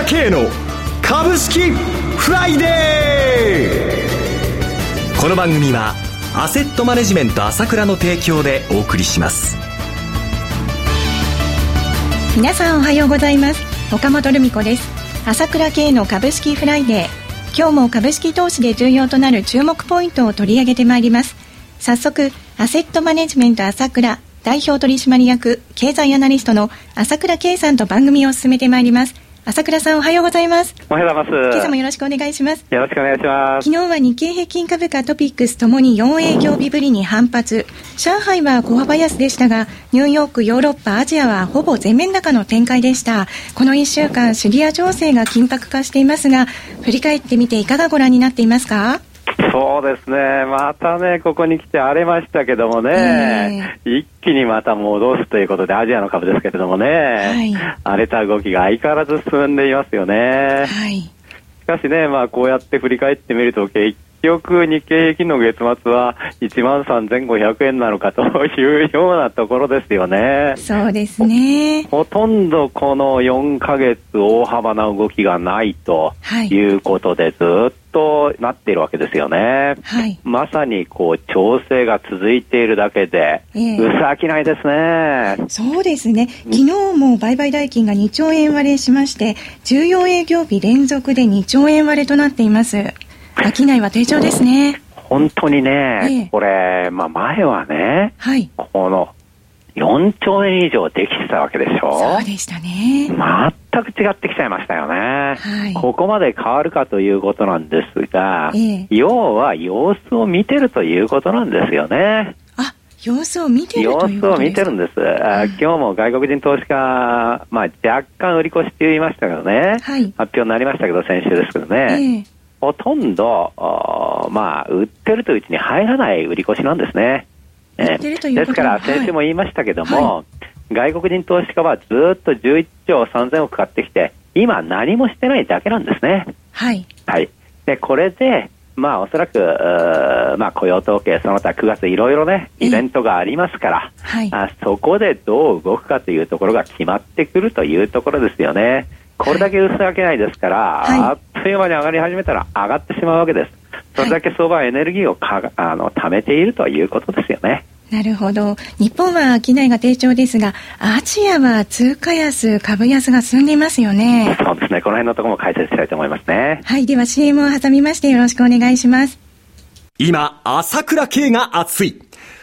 倉慶の株式フライデー。この番組はアセットマネジメント朝倉の提供でお送りします。皆さんおはようございます。岡本留美子です。朝倉慶の株式フライデー。今日も株式投資で重要となる注目ポイントを取り上げてまいります。早速アセットマネジメント朝倉代表取締役経済アナリストの朝倉慶さんと番組を進めてまいります。朝倉さんおはようございます。おはようございます。今朝もよろしくお願いします。よろしくお願いします。昨日は日経平均株価トピックスともに4営業日ぶりに反発。上海は小幅安でしたがニューヨークヨーロッパアジアはほぼ全面高の展開でした。この1週間シリア情勢が緊迫化していますが振り返ってみていかがご覧になっていますか？そうですね、またね、ここに来て荒れましたけどもね、えー、一気にまた戻すということで、アジアの株ですけれどもね、はい、荒れた動きが相変わらず進んでいますよね。はい、しかしね、まあ、こうやって振り返ってみると、結局、日経平均の月末は1万3500円なのかというようなところですよね。そうですね。ほとんどこの4ヶ月大幅な動きがないということで、ずっとなっているわけですよね。はい、まさにこう調整が続いているだけで、えー、薄商いですね。そうですね。昨日も売買代金が2兆円割れしまして、14営業日連続で2兆円割れとなっています。商いは低調ですね。本当にね、ええ、これ、まあ前はね、はい、この4兆円以上できてたわけでしょ？そうでしたね。全く違ってきちゃいましたよね。はい、ここまで変わるかということなんですが、え、要は様子を見てるということなんですよね。あ、様子を見てる様子を見てるんです。あ今日も外国人投資家、まあ若干売り越しって言いましたけどね、はい、発表になりましたけど、先週ですけどね。ほとんど、まあ、売ってるといううちに入らない売り越しなんですね。えですから、先週も言いましたけども、はい、外国人投資家はずっと11兆3000億買ってきて、今何もしてないだけなんですね。はい。はい。で、これで、まあ、おそらく、まあ、雇用統計、その他9月いろいろね、イベントがありますから、はい、あそこでどう動くかというところが決まってくるというところですよね。これだけ薄明けないですから、はい、あっという間に上がり始めたら上がってしまうわけです。それだけ相場はエネルギーをかあの貯めているということですよね。なるほど。日本は商いが低調ですが、アジアは通貨安、株安が進んでいますよね。そうですね。この辺のところも解説したいと思いますね。はい。では CM を挟みましてよろしくお願いします。今、朝倉慶が熱い。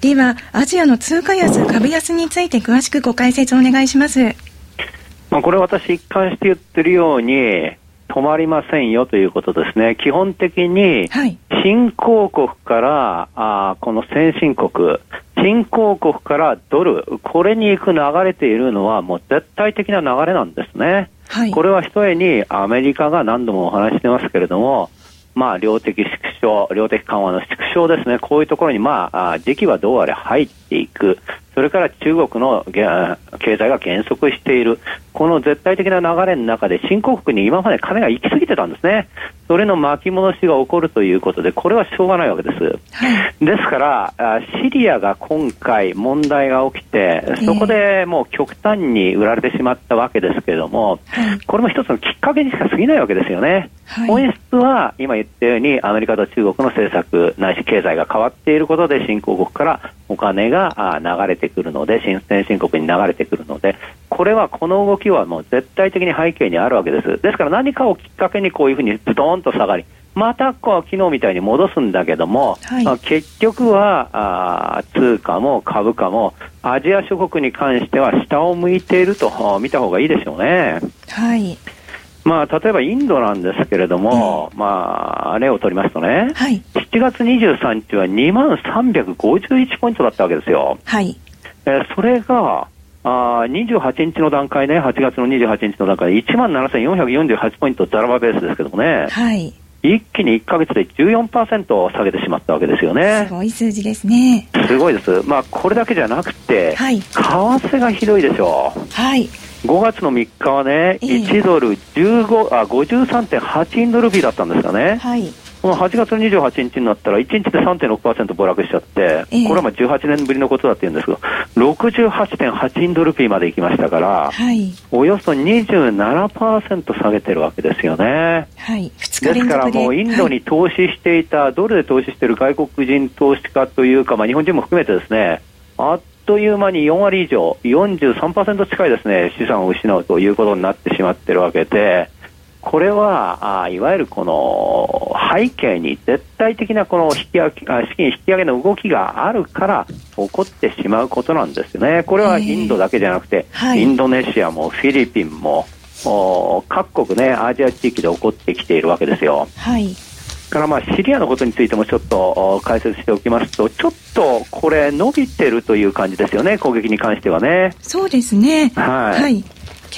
では、アジアの通貨安、株安について詳しくご解説お願いします。まあ、これ私一貫して言ってるように、止まりませんよということですね。基本的に、新興国から、あこの先進国、新興国からドル、これに行く流れているのはもう絶対的な流れなんですね。はい、これはひとえにアメリカが何度もお話してますけれども、まあ、量的縮小、量的緩和の縮小ですね、こういうところに、まあ、時期はどうあれ入っていく、それから中国の経済が減速している、この絶対的な流れの中で、新興国に今まで金が行き過ぎてたんですね、それの巻き戻しが起こるということで、これはしょうがないわけです。ですから、シリアが今回問題が起きて、そこでもう極端に売られてしまったわけですけれども、これも一つのきっかけにしか過ぎないわけですよね。本質は今言ったようにアメリカと中国の政策ないし経済が変わっていることで新興国からお金が流れてくるので新先進国に流れてくるのでこれはこの動きはもう絶対的に背景にあるわけです。ですから何かをきっかけにこういうふうにズドンと下がりまたこう昨日みたいに戻すんだけども、はい、まあ、結局はあ通貨も株価もアジア諸国に関しては下を向いていると見た方がいいでしょうね。はい。まあ、例えばインドなんですけれども、えー、まあ、例を取りますとね、はい、7月23日は2万351ポイントだったわけですよ。はい、えー、それが、あ28日の段階ね、8月の28日の段階で1万7448ポイント、ザラバベースですけどもね、はい、一気に1か月で14%下げてしまったわけですよね。すごい数字ですね。すごいです。まあ、これだけじゃなくて、はい、為替がひどいでしょう。はい。5月の3日はね、1ドル15あ53.8インドルピーだったんですかね。はい。この8月28日になったら、1日で3.6%暴落しちゃって、えー、これはまあ18年ぶりのことだって言うんですけど、68.8インドルピーまで行きましたから、はい、およそ27%下げてるわけですよね。はい、で。すからもうインドに投資していた、はい、ドルで投資している外国人投資家というか、まあ、日本人も含めてですね、あっという間に4割以上、43%近いですね、資産を失うということになってしまってるわけで、これはあいわゆるこの背景に絶対的なこの引き上げ資金引き上げの動きがあるから起こってしまうことなんですよね。これはインドだけじゃなくて、はい、インドネシアもフィリピンも各国ねアジア地域で起こってきているわけですよ。はいからまあシリアのことについてもちょっと解説しておきますと、ちょっとこれ、伸びてるという感じですよね、攻撃に関してはね。そうですね。はい、はい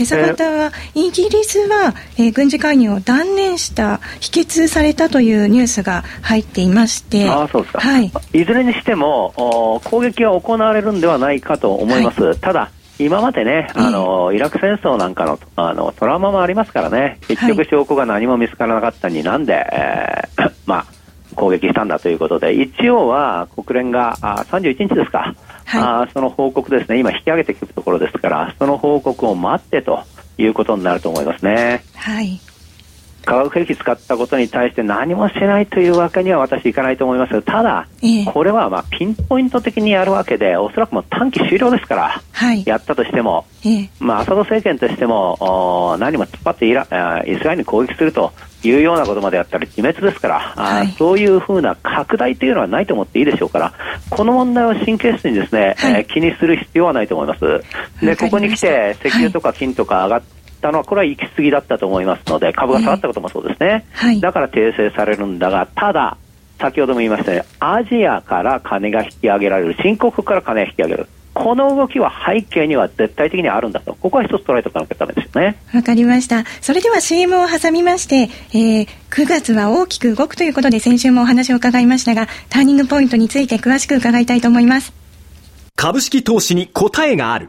今朝方は、イギリスは、えー、軍事介入を断念した、否決されたというニュースが入っていまして、あそうですか、はい、いずれにしても攻撃が行われるんではないかと思います。はい、ただ今までね、あの、イラク戦争なんかのあのトラウマもありますからね、結局証拠が何も見つからなかったになんで、えー、まあ、攻撃したんだということで、一応は国連があ31日ですか、はい、あその報告ですね、今引き上げてくるところですから、その報告を待ってということになると思いますね。はい。化学兵器使ったことに対して何もしないというわけには私いかないと思いますただ、えこれはまあピンポイント的にやるわけで、おそらくもう短期終了ですから、はい、やったとしても、えまあ、アサド政権としても、何も突っ張ってイライスラエルに攻撃するというようなことまでやったら自滅ですから、はい、あそういうふうな拡大というのはないと思っていいでしょうから、この問題を神経質にですね、はい、えー、気にする必要はないと思います。で、ここに来て石油とか金とか上がったのは、これは行き過ぎだったと思いますので、株が下がったこともそうですね。はい、だから訂正されるんだが、ただ、先ほども言いましたね、アジアから金が引き上げられる、新興国から金が引き上げる。この動きは背景には絶対的にあるんだと、ここは一つ捉えておかなきゃだめですよね。わかりました。それでは CM を挟みまして、えー、9月は大きく動くということで先週もお話を伺いましたが、ターニングポイントについて詳しく伺いたいと思います。株式投資に答えがある。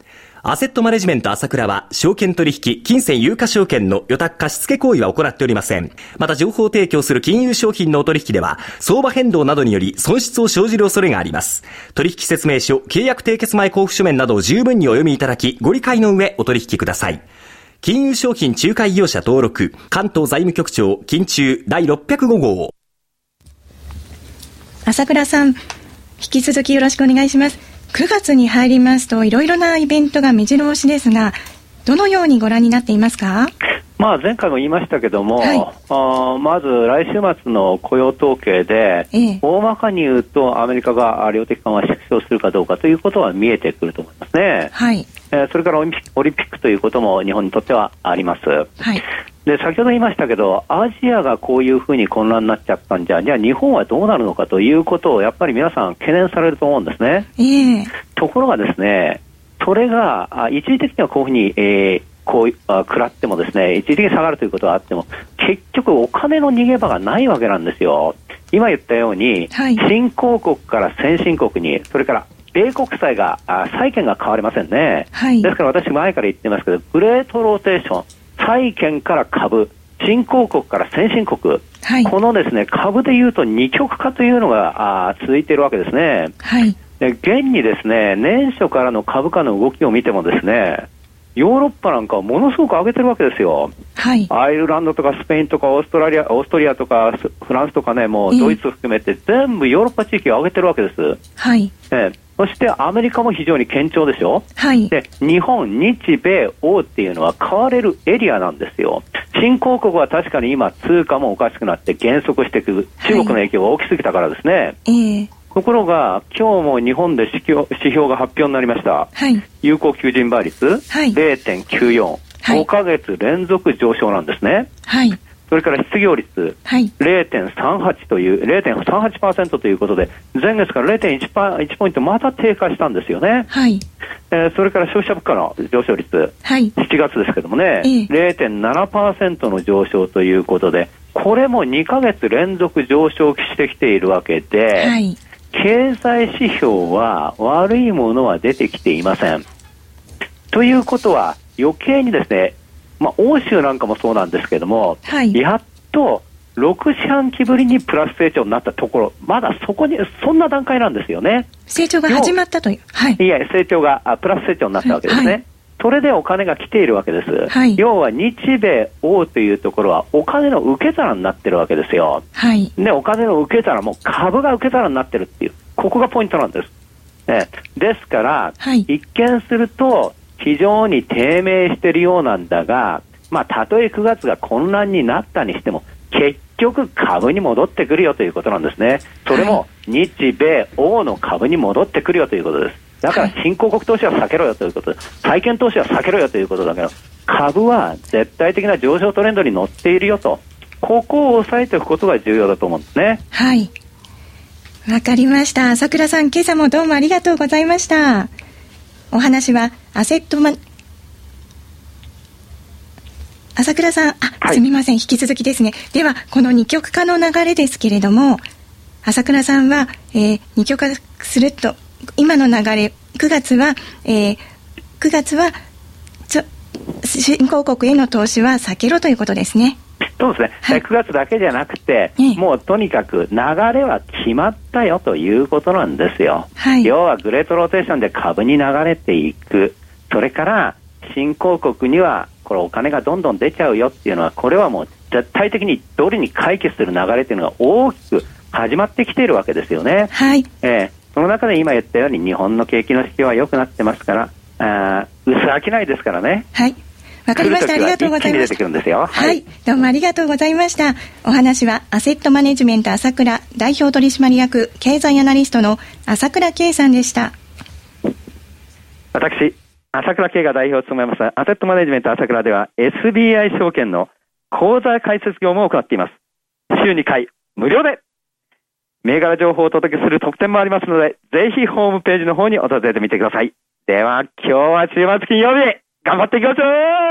アセットマネジメント朝倉は、証券取引、金銭有価証券の予託貸付行為は行っておりません。また、情報提供する金融商品のお取引では、相場変動などにより損失を生じる恐れがあります。取引説明書、契約締結前交付書面などを十分にお読みいただき、ご理解の上、お取引ください。金融商品仲介業者登録、関東財務局長、金中第605号。朝倉さん、引き続きよろしくお願いします。9月に入りますと、いろいろなイベントが目白押しですが、どのようにご覧になっていますか？まあ、前回も言いましたけども、はい、あまず来週末の雇用統計で、ええ、大まかに言うと、アメリカが量的緩和縮小するかどうかということは見えてくると思いますね。はいえー、それからオリンピックということも日本にとってはあります。はい、で先ほど言いましたけど、アジアがこういうふうに混乱になっちゃったんじゃ、じゃあ日本はどうなるのかということをやっぱり皆さん懸念されると思うんですね。えー、ところがですね、それが一時的にはこういうふうに、えー、こうあ食らってもですね一時的に下がるということはあっても結局お金の逃げ場がないわけなんですよ。今言ったように、はい、新興国から先進国にそれから米国債が、あ債券が変わりませんね、はい、ですから私、前から言ってますけど、グレートローテーション、債券から株、新興国から先進国、はい、このですね株でいうと二極化というのがあ続いているわけですね。はい、で現にですね年初からの株価の動きを見てもですねヨーロッパなんかはものすごく上げてるわけですよ。はい。アイルランドとかスペインとかオーストラリア、オーストリアとかフランスとかね、もうドイツ含めて全部ヨーロッパ地域を上げてるわけです。はい。えそしてアメリカも非常に堅調でしょ、はい、で日本、日米欧っていうのは買われるエリアなんですよ、新興国は確かに今、通貨もおかしくなって減速していく、中国の影響が大きすぎたからですね。はいえ。ーところが、今日も日本で指標指標が発表になりました。はい、有効求人倍率、はい、0.94、はい、5ヶ月連続上昇なんですね。はい。それから失業率、はい、0.38という、0.38%ということで、前月から0.1パ1ポイントまた低下したんですよね。はい。えー、それから消費者物価の上昇率、はい、7月ですけどもね、ええ、0.7%の上昇ということで、これも2ヶ月連続上昇してきているわけで、はい、経済指標は悪いものは出てきていません。ということは、余計にですね、まあ、欧州なんかもそうなんですけども、はい、やっと6四半期ぶりにプラス成長になったところ、まだそこに、そんな段階なんですよね。成長が始まったという。はい。いや、成長が、あプラス成長になったわけですね。はい、それでお金が来ているわけです。はい、要は日米欧というところはお金の受け皿になってるわけですよ。はい。で、お金の受け皿も株が受け皿になってるっていう、ここがポイントなんです。ね、ですから、はい、一見すると、非常に低迷しているようなんだが、まあ、たとえ9月が混乱になったにしても、結局株に戻ってくるよということなんですね。それも日米欧の株に戻ってくるよということです。だから新興国投資は避けろよということで、債券投資は避けろよということだけど、株は絶対的な上昇トレンドに乗っているよと、ここを押さえておくことが重要だと思うんですね。はい。わかりました。朝倉さん、今朝もどうもありがとうございました。お話はアセットマ朝倉さん、あ、はい、すみません、引き続きですね。では、この二極化の流れですけれども、朝倉さんは、えー、二極化すると、今の流れ、9月は、えー、9月は、新興国への投資は避けろということですね。そうですね、はい、9月だけじゃなくて、もうとにかく流れは決まったよということなんですよ。はい、要はグレートローテーションで株に流れていく、それから新興国にはこれお金がどんどん出ちゃうよっていうのは、これはもう絶対的にドルに解決する流れっていうのが大きく始まってきているわけですよね。はい。えー、その中で今言ったように日本の景気の指標は良くなってますから、あ薄飽きないですからね。はい。わかりました。ありがとうございました。ははい。どうもありがとうございました。お話は、アセットマネジメント朝倉代表取締役経済アナリストの朝倉圭さんでした。私、朝倉慶が代表を務めますアセットマネジメント朝倉では SBI 証券の口座開設業務を行っています。週2回無料で銘柄情報をお届けする特典もありますので、ぜひホームページの方に訪れてみてください。では、今日は週末金曜日、頑張っていきましょう